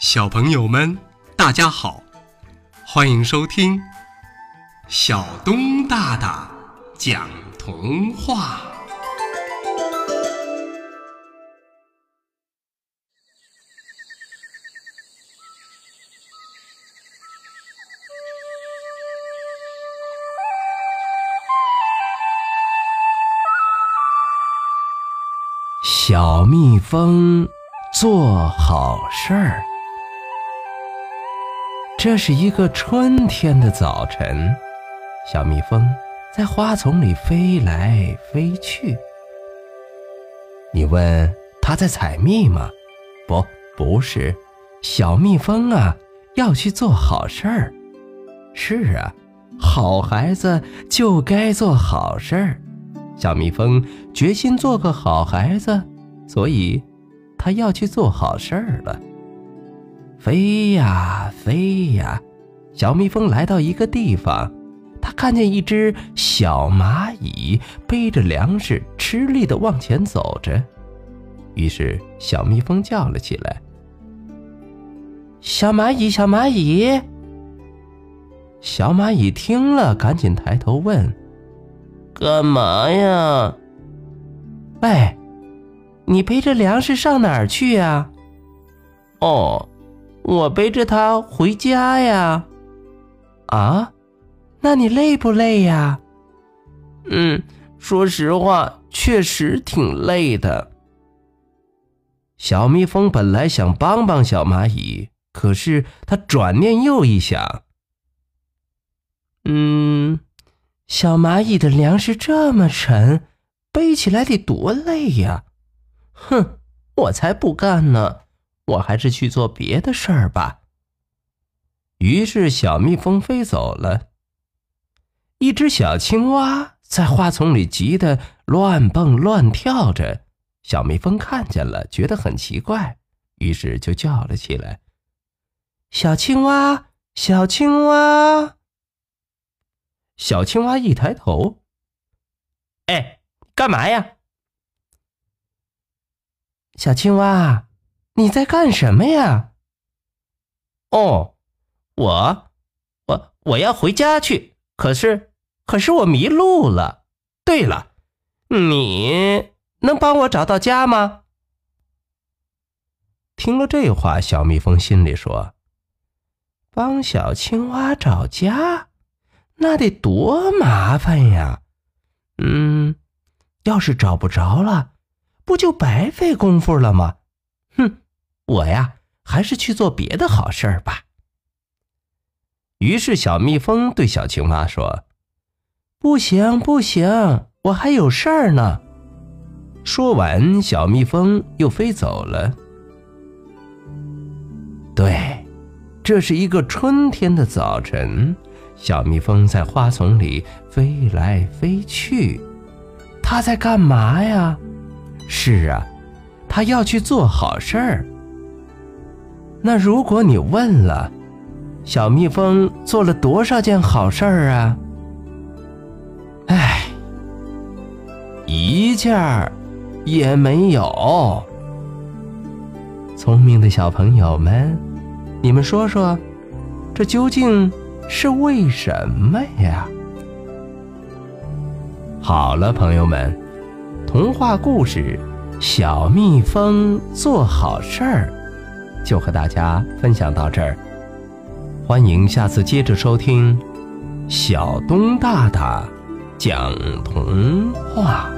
小朋友们，大家好，欢迎收听小东大大讲童话。小蜜蜂做好事儿。这是一个春天的早晨，小蜜蜂在花丛里飞来飞去。你问它在采蜜吗？不，不是。小蜜蜂啊，要去做好事儿。是啊，好孩子就该做好事儿。小蜜蜂决心做个好孩子，所以它要去做好事儿了。飞呀飞呀，小蜜蜂来到一个地方，它看见一只小蚂蚁背着粮食，吃力地往前走着。于是小蜜蜂叫了起来：“小蚂蚁，小蚂蚁！”小蚂蚁听了，赶紧抬头问：“干嘛呀？”“喂，你背着粮食上哪儿去呀？”“哦。”我背着它回家呀，啊，那你累不累呀？嗯，说实话，确实挺累的。小蜜蜂本来想帮帮小蚂蚁，可是它转念又一想，嗯，小蚂蚁的粮食这么沉，背起来得多累呀！哼，我才不干呢。我还是去做别的事儿吧。于是，小蜜蜂飞走了。一只小青蛙在花丛里急得乱蹦乱跳着，小蜜蜂看见了，觉得很奇怪，于是就叫了起来：“小青蛙，小青蛙！”小青蛙一抬头：“哎，干嘛呀？”小青蛙。你在干什么呀？哦，我，我我要回家去。可是，可是我迷路了。对了，你能帮我找到家吗？听了这话，小蜜蜂心里说：“帮小青蛙找家，那得多麻烦呀！嗯，要是找不着了，不就白费功夫了吗？哼！”我呀，还是去做别的好事儿吧。于是，小蜜蜂对小青蛙说：“不行，不行，我还有事儿呢。”说完，小蜜蜂又飞走了。对，这是一个春天的早晨，小蜜蜂在花丛里飞来飞去。它在干嘛呀？是啊，它要去做好事儿。那如果你问了，小蜜蜂做了多少件好事儿啊？哎，一件儿也没有。聪明的小朋友们，你们说说，这究竟是为什么呀？好了，朋友们，童话故事《小蜜蜂做好事儿》。就和大家分享到这儿，欢迎下次接着收听小东大大讲童话。